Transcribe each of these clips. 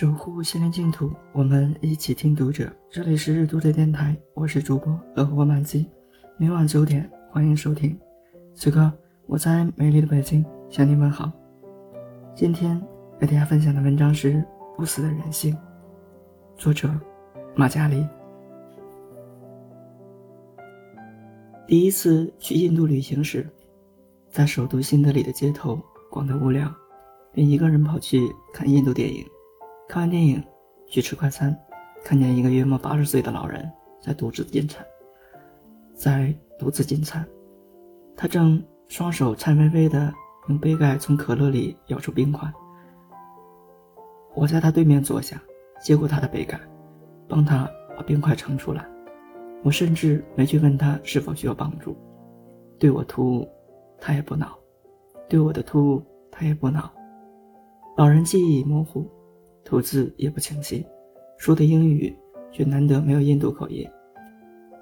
守护心灵净土，我们一起听读者。这里是日读者电台，我是主播乐活满记，每晚九点欢迎收听。此刻我在美丽的北京向你问好。今天为大家分享的文章是《不死的人性》，作者马加里。第一次去印度旅行时，在首都新德里的街头逛得无聊，便一个人跑去看印度电影。看完电影，去吃快餐，看见一个约莫八十岁的老人在独自进餐，在独自进餐，他正双手颤巍巍地用杯盖从可乐里舀出冰块。我在他对面坐下，接过他的杯盖，帮他把冰块盛出来。我甚至没去问他是否需要帮助，对我突兀，他也不恼；对我的突兀，他也不恼。老人记忆模糊。吐字也不清晰，说的英语却难得没有印度口音。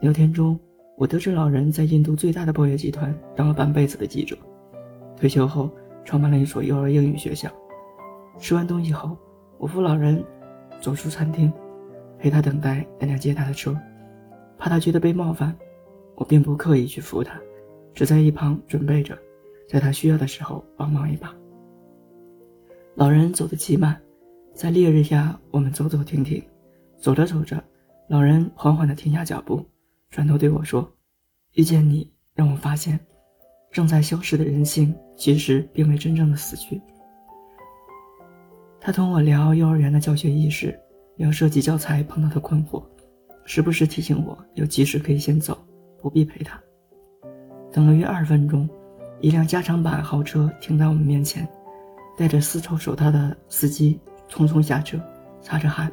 聊天中，我得知老人在印度最大的报业集团当了半辈子的记者，退休后创办了一所幼儿英语学校。吃完东西后，我扶老人走出餐厅，陪他等待那辆接他的车。怕他觉得被冒犯，我并不刻意去扶他，只在一旁准备着，在他需要的时候帮忙一把。老人走得极慢。在烈日下，我们走走停停，走着走着，老人缓缓地停下脚步，转头对我说：“遇见你，让我发现，正在消失的人性，其实并未真正的死去。”他同我聊幼儿园的教学意识，聊设计教材碰到的困惑，时不时提醒我有急事可以先走，不必陪他。等了约二十分钟，一辆加长版豪车停在我们面前，戴着丝绸手套的司机。匆匆下车，擦着汗，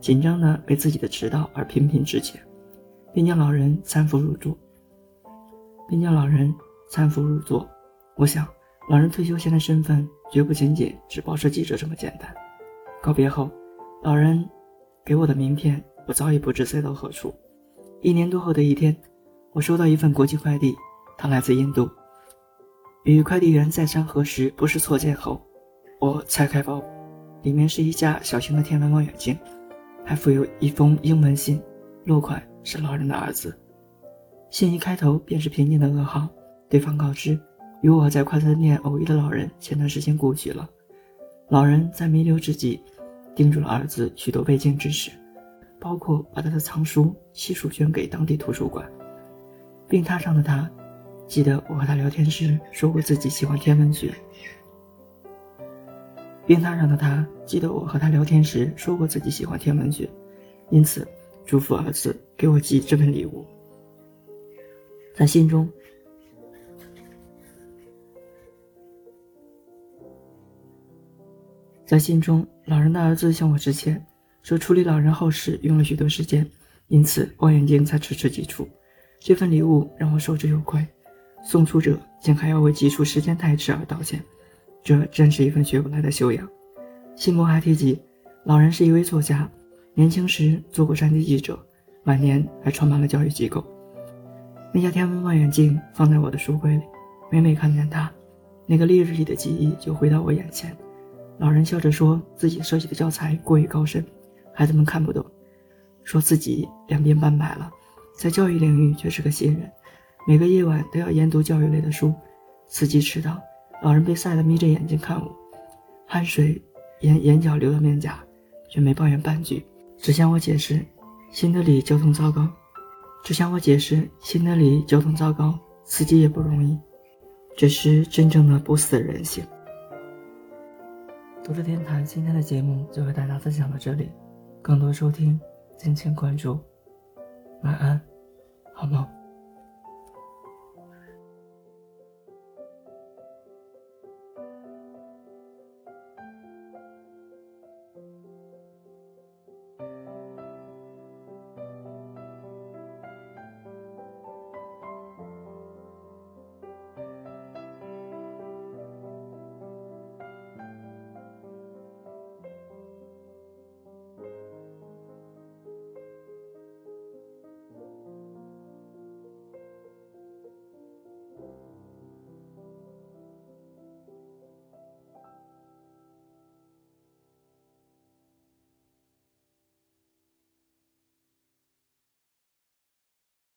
紧张的为自己的迟到而频频致歉，并将老人搀扶入座。并将老人搀扶入座。我想，老人退休前的身份绝不仅仅只报社记者这么简单。告别后，老人给我的名片，我早已不知塞到何处。一年多后的一天，我收到一份国际快递，它来自印度。与快递员再三核实不是错件后，我拆开包裹。里面是一架小型的天文望远镜，还附有一封英文信，落款是老人的儿子。信一开头便是平静的噩耗，对方告知，与我在快餐店偶遇的老人前段时间故去了。老人在弥留之际，叮嘱了儿子许多未尽之事，包括把他的藏书悉数捐给当地图书馆。病榻上的他，记得我和他聊天时说过自己喜欢天文学。病榻上的他记得我和他聊天时说过自己喜欢天文学，因此嘱咐儿子给我寄这份礼物。在信中，在信中，老人的儿子向我致歉，说处理老人后事用了许多时间，因此望远镜才迟迟寄出。这份礼物让我受之有愧，送出者竟还要为寄出时间太迟而道歉。这真是一份学不来的修养。信中还提及，老人是一位作家，年轻时做过山地记者，晚年还创办了教育机构。那架天文望远镜放在我的书柜里，每每看见它，那个烈日里的记忆就回到我眼前。老人笑着说自己设计的教材过于高深，孩子们看不懂，说自己两鬓斑白了，在教育领域却是个新人，每个夜晚都要研读教育类的书，伺机迟到。老人被晒得眯着眼睛看我，汗水眼眼角流到面颊，却没抱怨半句，只向我解释新德里交通糟糕，只向我解释新德里交通糟糕，司机也不容易，这是真正的不死人性。读者电台今天的节目就和大家分享到这里，更多收听敬请关注，晚安，好梦。